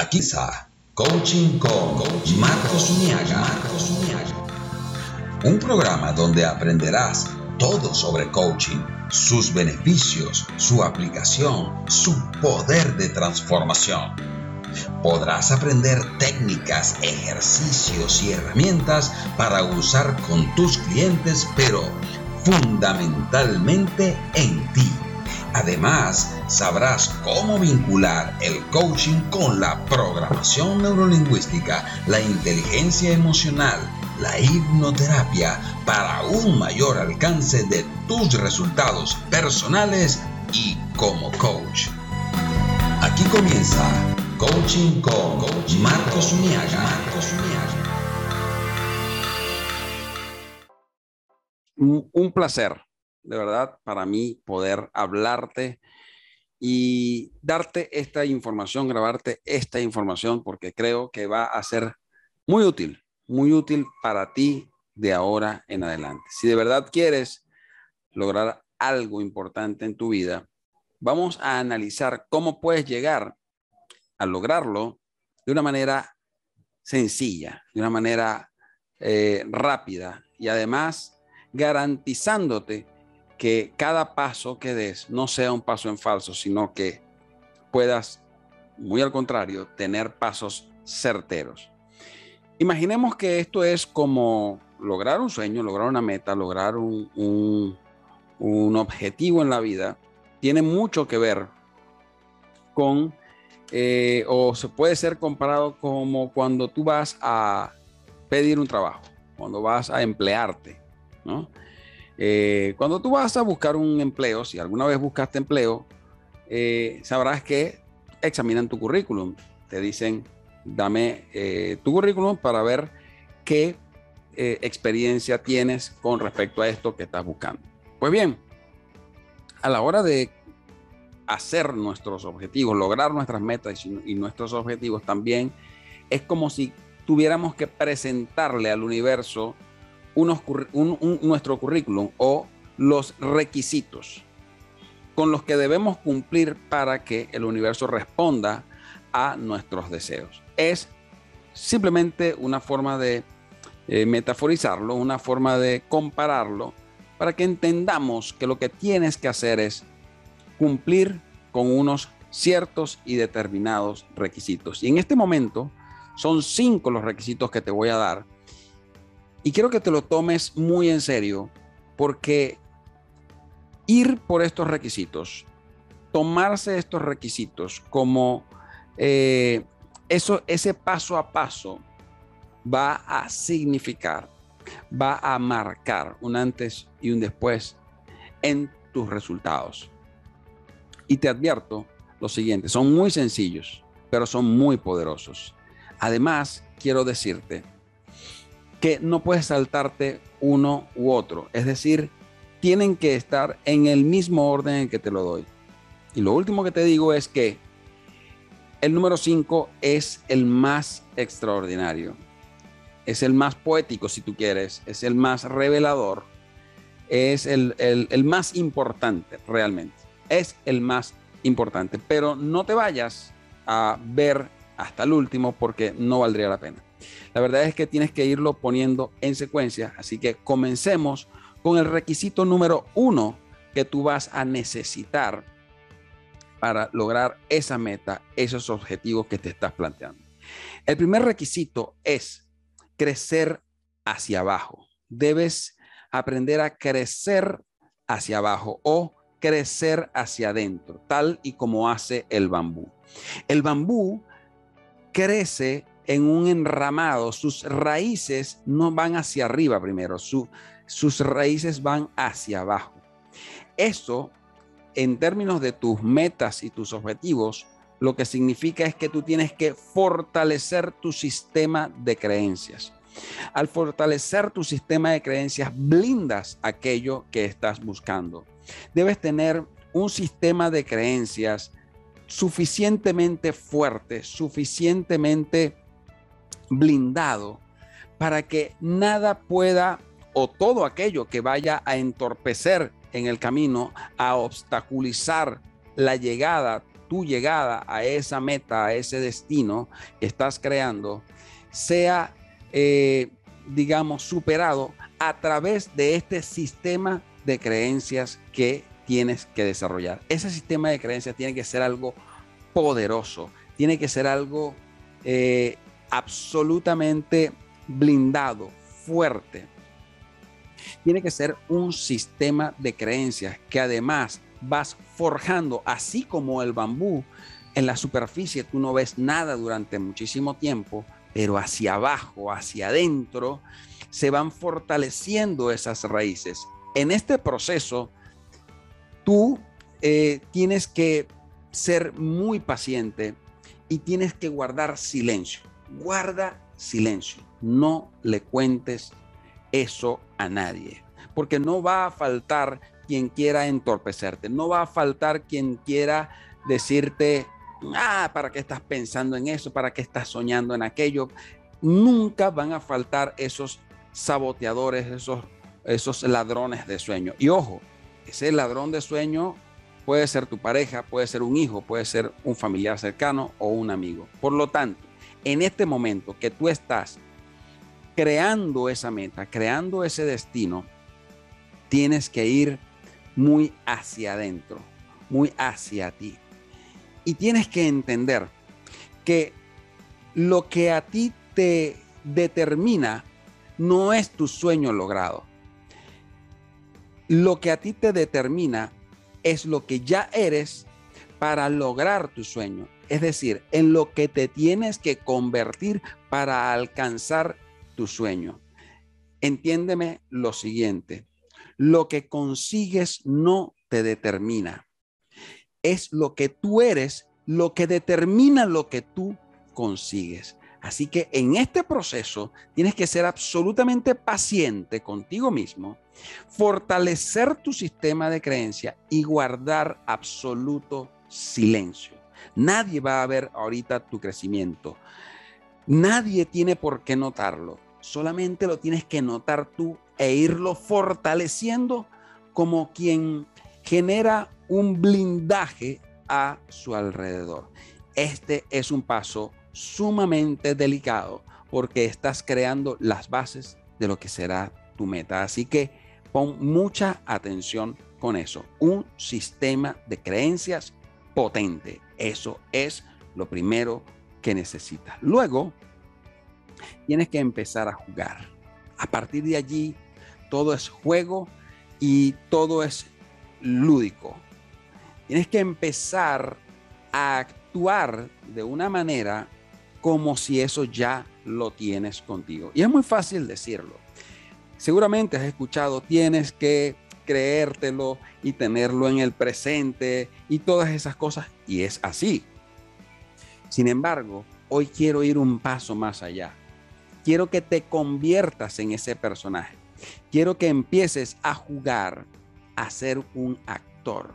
Aquí está Coaching con Marcos Uniaga. Un programa donde aprenderás todo sobre coaching, sus beneficios, su aplicación, su poder de transformación. Podrás aprender técnicas, ejercicios y herramientas para usar con tus clientes, pero fundamentalmente en ti. Además, sabrás cómo vincular el coaching con la programación neurolingüística, la inteligencia emocional, la hipnoterapia para un mayor alcance de tus resultados personales y como coach. Aquí comienza Coaching con Marcos Uniaga. Un placer, de verdad, para mí poder hablarte y darte esta información, grabarte esta información, porque creo que va a ser muy útil muy útil para ti de ahora en adelante. Si de verdad quieres lograr algo importante en tu vida, vamos a analizar cómo puedes llegar a lograrlo de una manera sencilla, de una manera eh, rápida y además garantizándote que cada paso que des no sea un paso en falso, sino que puedas, muy al contrario, tener pasos certeros. Imaginemos que esto es como lograr un sueño, lograr una meta, lograr un, objetivo en la vida. Tiene mucho que ver con, eh, o se puede ser comparado como cuando tú vas a pedir un trabajo, cuando vas a emplearte, eh, cuando tú vas a buscar un empleo, si alguna vez buscaste empleo, eh, sabrás que examinan tu currículum, te dicen dame eh, tu currículum para ver qué experiencia tienes con respecto a esto que estás buscando. Pues bien, a la hora de hacer nuestros objetivos, lograr nuestras metas y, nuestros objetivos también, es como si tuviéramos que presentarle al universo nuestro currículum o los requisitos con los que debemos cumplir para que el universo responda a nuestros deseos es simplemente una forma de eh, metaforizarlo, una forma de compararlo, para que entendamos que lo que tienes que hacer es cumplir con unos ciertos y determinados requisitos. Y en este momento son cinco los requisitos que te voy a dar. Y quiero que te lo tomes muy en serio, porque ir por estos requisitos, tomarse estos requisitos como eh, eso, ese paso a paso va a significar, va a marcar un antes y un después en tus resultados. Y te advierto lo siguiente, son muy sencillos, pero son muy poderosos. Además, quiero decirte que no puedes saltarte uno u otro, es decir, tienen que estar en el mismo orden en que te lo doy. Y lo último que te digo es que el número 5 es el más extraordinario. Es el más poético, si tú quieres. Es el más revelador. Es el, más importante, realmente. Es el más importante. Pero no te vayas a ver hasta el último porque no valdría la pena. La verdad es que tienes que irlo poniendo en secuencia. Así que comencemos con el requisito número uno que tú vas a necesitar para lograr esa meta, esos objetivos que te estás planteando. El primer requisito es crecer hacia abajo. Debes aprender a crecer hacia abajo o crecer hacia adentro, tal y como hace el bambú. El bambú crece en un enramado, sus raíces no van hacia arriba primero, sus raíces van hacia abajo. Eso en términos de tus metas y tus objetivos, lo que significa es que tú tienes que fortalecer tu sistema de creencias. Al fortalecer tu sistema de creencias, blindas aquello que estás buscando. Debes tener un sistema de creencias suficientemente fuerte, suficientemente blindado para que nada pueda o todo aquello que vaya a entorpecer en el camino a obstaculizar la llegada tu llegada a esa meta, a ese destino que estás creando, sea, eh, digamos, superado a través de este sistema de creencias que tienes que desarrollar. Ese sistema de creencias tiene que ser algo poderoso, tiene que ser algo eh, absolutamente blindado, fuerte. Tiene que ser un sistema de creencias que además vas forjando, así como el bambú, en la superficie tú no ves nada durante muchísimo tiempo, pero hacia abajo, hacia adentro, se van fortaleciendo esas raíces. En este proceso, tú eh, tienes que ser muy paciente y tienes que guardar silencio. Guarda silencio. No le cuentes eso a nadie, porque no va a faltar quien quiera entorpecerte, no va a faltar quien quiera decirte, ah, ¿para qué estás pensando en eso? ¿Para qué estás soñando en aquello? Nunca van a faltar esos saboteadores, esos, esos ladrones de sueño. Y ojo, ese ladrón de sueño puede ser tu pareja, puede ser un hijo, puede ser un familiar cercano o un amigo. Por lo tanto, en este momento que tú estás creando esa meta, creando ese destino, tienes que ir muy hacia adentro, muy hacia ti. Y tienes que entender que lo que a ti te determina no es tu sueño logrado. Lo que a ti te determina es lo que ya eres para lograr tu sueño. Es decir, en lo que te tienes que convertir para alcanzar tu sueño. Entiéndeme lo siguiente. Lo que consigues no te determina. Es lo que tú eres lo que determina lo que tú consigues. Así que en este proceso tienes que ser absolutamente paciente contigo mismo, fortalecer tu sistema de creencia y guardar absoluto silencio. Nadie va a ver ahorita tu crecimiento. Nadie tiene por qué notarlo. Solamente lo tienes que notar tú e irlo fortaleciendo como quien genera un blindaje a su alrededor. Este es un paso sumamente delicado porque estás creando las bases de lo que será tu meta. Así que pon mucha atención con eso. Un sistema de creencias potente. Eso es lo primero que necesitas. Luego, tienes que empezar a jugar. A partir de allí, todo es juego y todo es lúdico. Tienes que empezar a actuar de una manera como si eso ya lo tienes contigo. Y es muy fácil decirlo. Seguramente has escuchado, tienes que creértelo y tenerlo en el presente y todas esas cosas. Y es así. Sin embargo, hoy quiero ir un paso más allá. Quiero que te conviertas en ese personaje. Quiero que empieces a jugar, a ser un actor,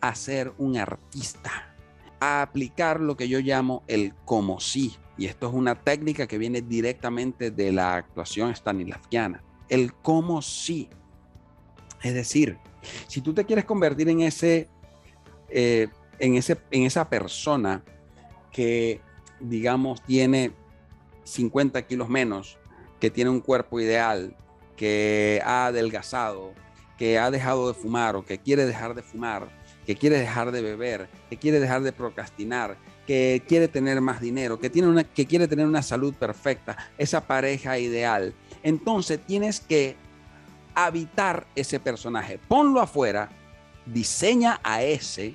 a ser un artista, a aplicar lo que yo llamo el como sí. Y esto es una técnica que viene directamente de la actuación stanislavskiana. El como sí. Es decir, si tú te quieres convertir en ese, eh, en ese, en esa persona que, digamos, tiene 50 kilos menos, que tiene un cuerpo ideal, que ha adelgazado, que ha dejado de fumar o que quiere dejar de fumar, que quiere dejar de beber, que quiere dejar de procrastinar, que quiere tener más dinero, que, tiene una, que quiere tener una salud perfecta, esa pareja ideal. Entonces tienes que habitar ese personaje. Ponlo afuera, diseña a ese,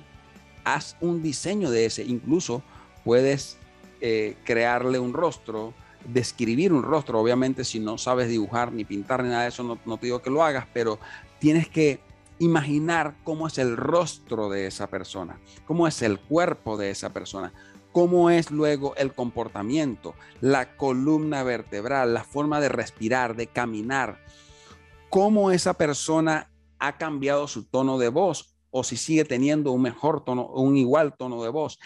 haz un diseño de ese, incluso puedes eh, crearle un rostro, describir un rostro, obviamente si no sabes dibujar ni pintar ni nada de eso, no, no te digo que lo hagas, pero tienes que imaginar cómo es el rostro de esa persona, cómo es el cuerpo de esa persona, cómo es luego el comportamiento, la columna vertebral, la forma de respirar, de caminar, cómo esa persona ha cambiado su tono de voz o si sigue teniendo un mejor tono, un igual tono de voz.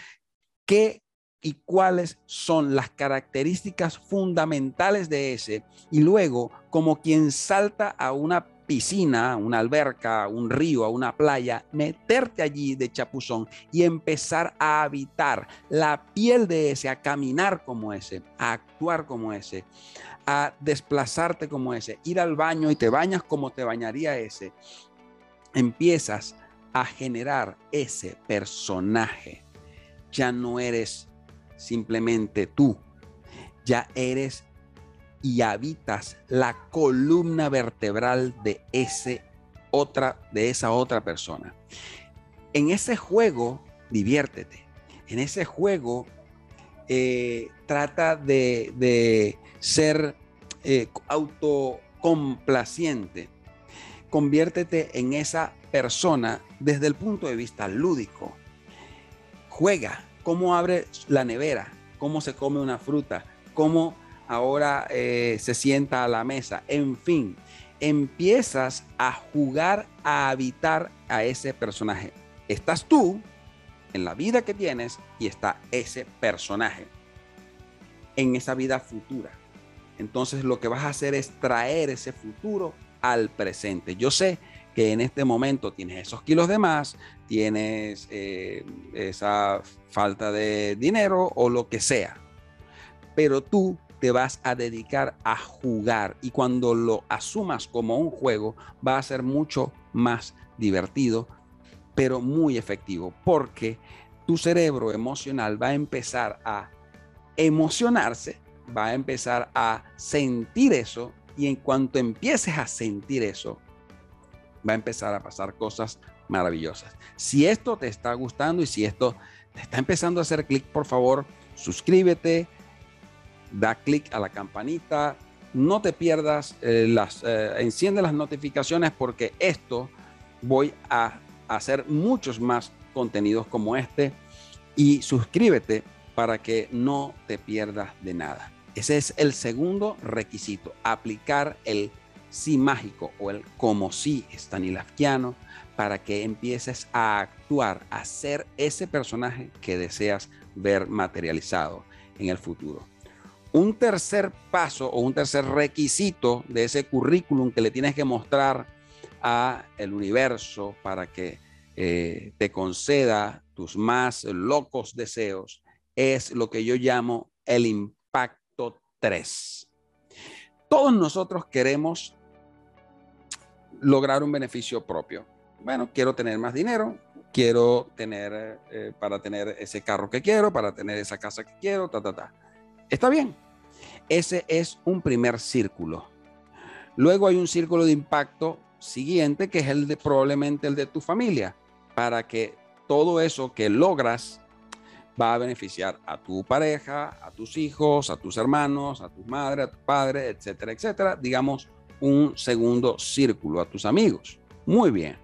¿Qué y cuáles son las características fundamentales de ese? Y luego, como quien salta a una piscina, una alberca, un río, una playa, meterte allí de chapuzón y empezar a habitar la piel de ese, a caminar como ese, a actuar como ese, a desplazarte como ese, ir al baño y te bañas como te bañaría ese. Empiezas a generar ese personaje. Ya no eres simplemente tú, ya eres y habitas la columna vertebral de ese otra de esa otra persona. En ese juego diviértete. En ese juego eh, trata de, ser eh, autocomplaciente. Conviértete en esa persona desde el punto de vista lúdico. Juega cómo abre la nevera, cómo se come una fruta, cómo ahora eh, se sienta a la mesa. En fin, empiezas a jugar, a habitar a ese personaje. Estás tú en la vida que tienes y está ese personaje en esa vida futura. Entonces lo que vas a hacer es traer ese futuro al presente. Yo sé que en este momento tienes esos kilos de más, tienes eh, esa falta de dinero o lo que sea, pero tú te vas a dedicar a jugar y cuando lo asumas como un juego va a ser mucho más divertido, pero muy efectivo, porque tu cerebro emocional va a empezar a emocionarse, va a empezar a sentir eso y en cuanto empieces a sentir eso, va a empezar a pasar cosas maravillosas. Si esto te está gustando y si esto te está empezando a hacer clic, por favor, suscríbete, da clic a la campanita, no te pierdas eh, las, eh, enciende las notificaciones porque esto voy a hacer muchos más contenidos como este y suscríbete para que no te pierdas de nada. Ese es el segundo requisito, aplicar el sí mágico o el como sí Stanislavskiano para que empieces a actuar, a ser ese personaje que deseas ver materializado en el futuro. Un tercer paso o un tercer requisito de ese currículum que le tienes que mostrar a el universo para que eh, te conceda tus más locos deseos es lo que yo llamo el impacto 3. Todos nosotros queremos lograr un beneficio propio. Bueno, quiero tener más dinero, quiero tener eh, para tener ese carro que quiero, para tener esa casa que quiero, ta, ta, ta. Está bien, ese es un primer círculo. Luego hay un círculo de impacto siguiente, que es el de probablemente el de tu familia, para que todo eso que logras va a beneficiar a tu pareja, a tus hijos, a tus hermanos, a tu madre, a tu padre, etcétera, etcétera. Digamos, un segundo círculo a tus amigos. Muy bien.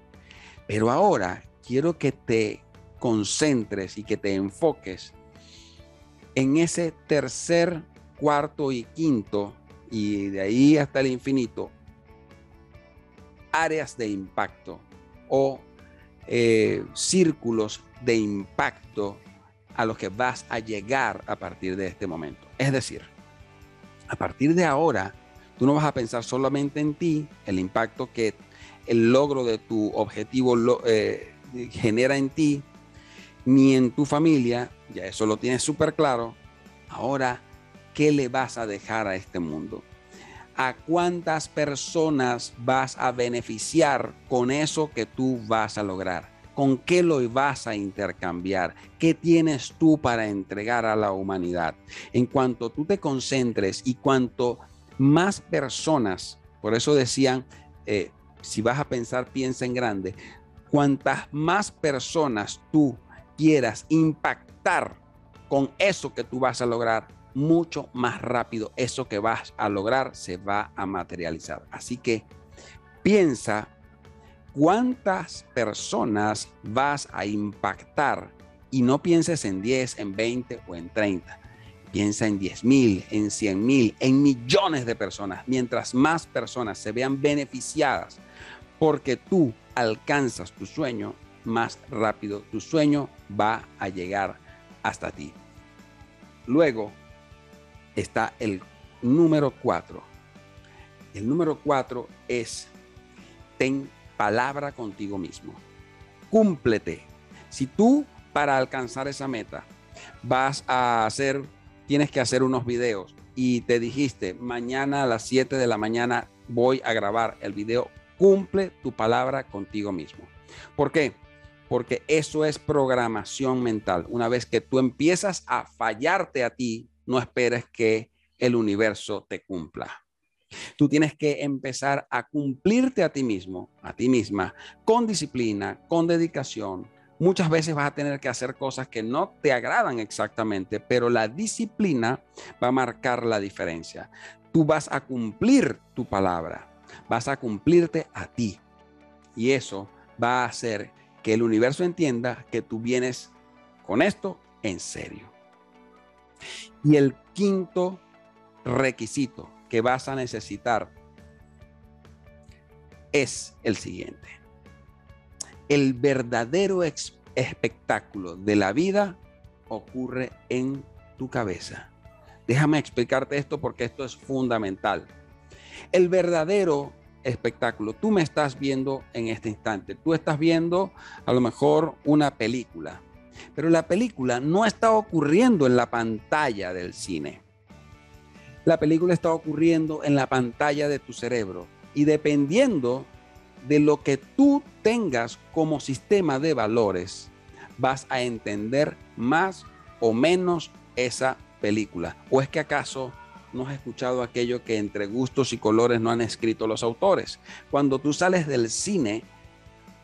Pero ahora quiero que te concentres y que te enfoques en ese tercer cuarto y quinto, y de ahí hasta el infinito, áreas de impacto o eh, círculos de impacto a los que vas a llegar a partir de este momento. Es decir, a partir de ahora, tú no vas a pensar solamente en ti, el impacto que el logro de tu objetivo eh, genera en ti, ni en tu familia, ya eso lo tienes súper claro. Ahora ¿qué le vas a dejar a este mundo? ¿A cuántas personas vas a beneficiar con eso que tú vas a lograr? ¿Con qué lo vas a intercambiar? ¿Qué tienes tú para entregar a la humanidad? En cuanto tú te concentres y cuanto más personas, por eso decían, eh, si vas a pensar, piensa en grande, cuantas más personas tú quieras impactar con eso que tú vas a lograr, mucho más rápido eso que vas a lograr se va a materializar. Así que piensa cuántas personas vas a impactar y no pienses en 10, en 20 o en 30. Piensa en 10 mil, en 100 mil, en millones de personas. Mientras más personas se vean beneficiadas porque tú alcanzas tu sueño, más rápido tu sueño va a llegar hasta ti. Luego, está el número 4. El número 4 es ten palabra contigo mismo. Cúmplete. Si tú para alcanzar esa meta vas a hacer, tienes que hacer unos videos y te dijiste, mañana a las 7 de la mañana voy a grabar el video, cumple tu palabra contigo mismo. ¿Por qué? Porque eso es programación mental. Una vez que tú empiezas a fallarte a ti, no esperes que el universo te cumpla. Tú tienes que empezar a cumplirte a ti mismo, a ti misma, con disciplina, con dedicación. Muchas veces vas a tener que hacer cosas que no te agradan exactamente, pero la disciplina va a marcar la diferencia. Tú vas a cumplir tu palabra, vas a cumplirte a ti. Y eso va a hacer que el universo entienda que tú vienes con esto en serio. Y el quinto requisito que vas a necesitar es el siguiente. El verdadero espectáculo de la vida ocurre en tu cabeza. Déjame explicarte esto porque esto es fundamental. El verdadero espectáculo, tú me estás viendo en este instante, tú estás viendo a lo mejor una película, pero la película no está ocurriendo en la pantalla del cine. La película está ocurriendo en la pantalla de tu cerebro y dependiendo de lo que tú tengas como sistema de valores, vas a entender más o menos esa película. ¿O es que acaso no has escuchado aquello que entre gustos y colores no han escrito los autores? Cuando tú sales del cine,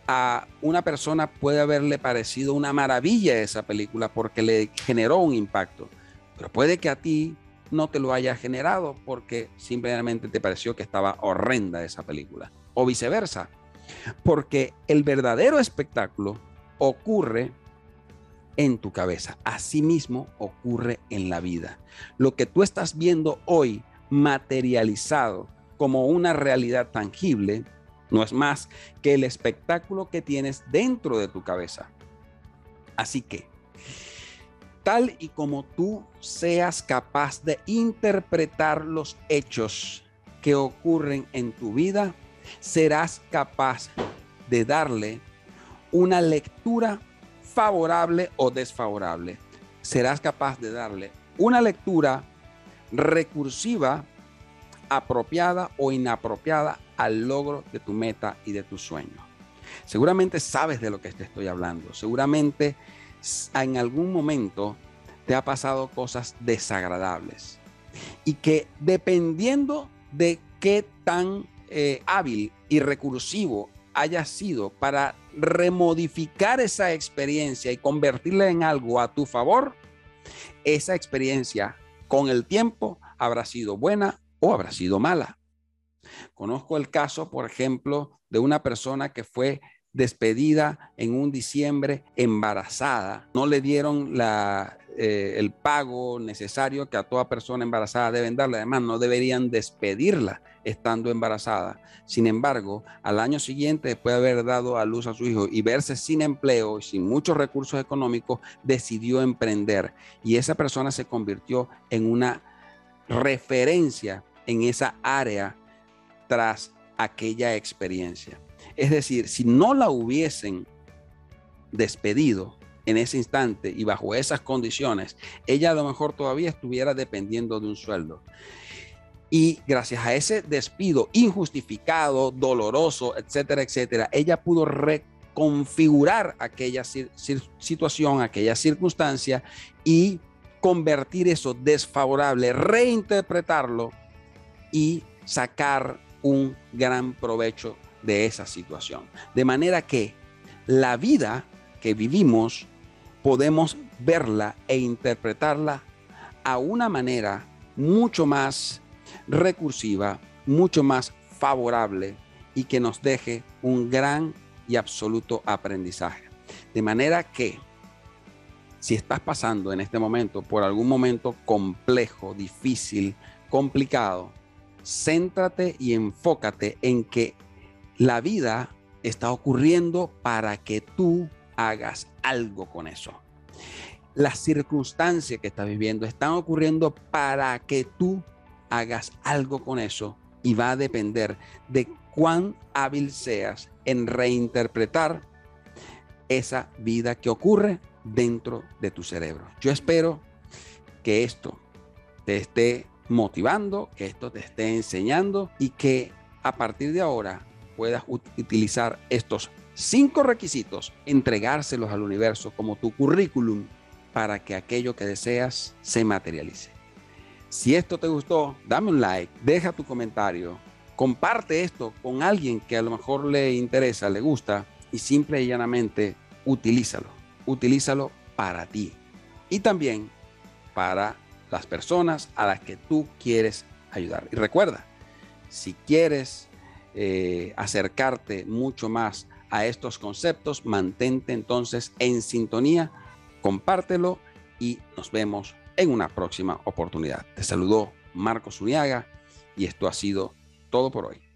a una persona puede haberle parecido una maravilla esa película porque le generó un impacto, pero puede que a ti no te lo haya generado porque simplemente te pareció que estaba horrenda esa película. O viceversa. Porque el verdadero espectáculo ocurre en tu cabeza. Asimismo ocurre en la vida. Lo que tú estás viendo hoy materializado como una realidad tangible no es más que el espectáculo que tienes dentro de tu cabeza. Así que tal y como tú seas capaz de interpretar los hechos que ocurren en tu vida, serás capaz de darle una lectura favorable o desfavorable. Serás capaz de darle una lectura recursiva, apropiada o inapropiada al logro de tu meta y de tu sueño. Seguramente sabes de lo que te estoy hablando. Seguramente en algún momento te ha pasado cosas desagradables y que dependiendo de qué tan eh, hábil y recursivo hayas sido para remodificar esa experiencia y convertirla en algo a tu favor, esa experiencia con el tiempo habrá sido buena o habrá sido mala. Conozco el caso, por ejemplo, de una persona que fue despedida en un diciembre embarazada. No le dieron eh, el pago necesario que a toda persona embarazada deben darle. Además, no deberían despedirla estando embarazada. Sin embargo, al año siguiente, después de haber dado a luz a su hijo y verse sin empleo y sin muchos recursos económicos, decidió emprender. Y esa persona se convirtió en una referencia en esa área tras aquella experiencia. Es decir, si no la hubiesen despedido en ese instante y bajo esas condiciones, ella a lo mejor todavía estuviera dependiendo de un sueldo. Y gracias a ese despido injustificado, doloroso, etcétera, etcétera, ella pudo reconfigurar aquella situación, aquella circunstancia y convertir eso desfavorable, reinterpretarlo y sacar un gran provecho de esa situación. De manera que la vida que vivimos podemos verla e interpretarla a una manera mucho más recursiva, mucho más favorable y que nos deje un gran y absoluto aprendizaje. De manera que si estás pasando en este momento por algún momento complejo, difícil, complicado, céntrate y enfócate en que la vida está ocurriendo para que tú hagas algo con eso. Las circunstancias que estás viviendo están ocurriendo para que tú hagas algo con eso y va a depender de cuán hábil seas en reinterpretar esa vida que ocurre dentro de tu cerebro. Yo espero que esto te esté motivando, que esto te esté enseñando y que a partir de ahora puedas utilizar estos cinco requisitos, entregárselos al universo como tu currículum para que aquello que deseas se materialice. Si esto te gustó, dame un like, deja tu comentario, comparte esto con alguien que a lo mejor le interesa, le gusta y simple y llanamente utilízalo. Utilízalo para ti y también para las personas a las que tú quieres ayudar. Y recuerda, si quieres eh, acercarte mucho más a estos conceptos, mantente entonces en sintonía, compártelo y nos vemos en una próxima oportunidad. Te saludó Marcos Uniaga y esto ha sido todo por hoy.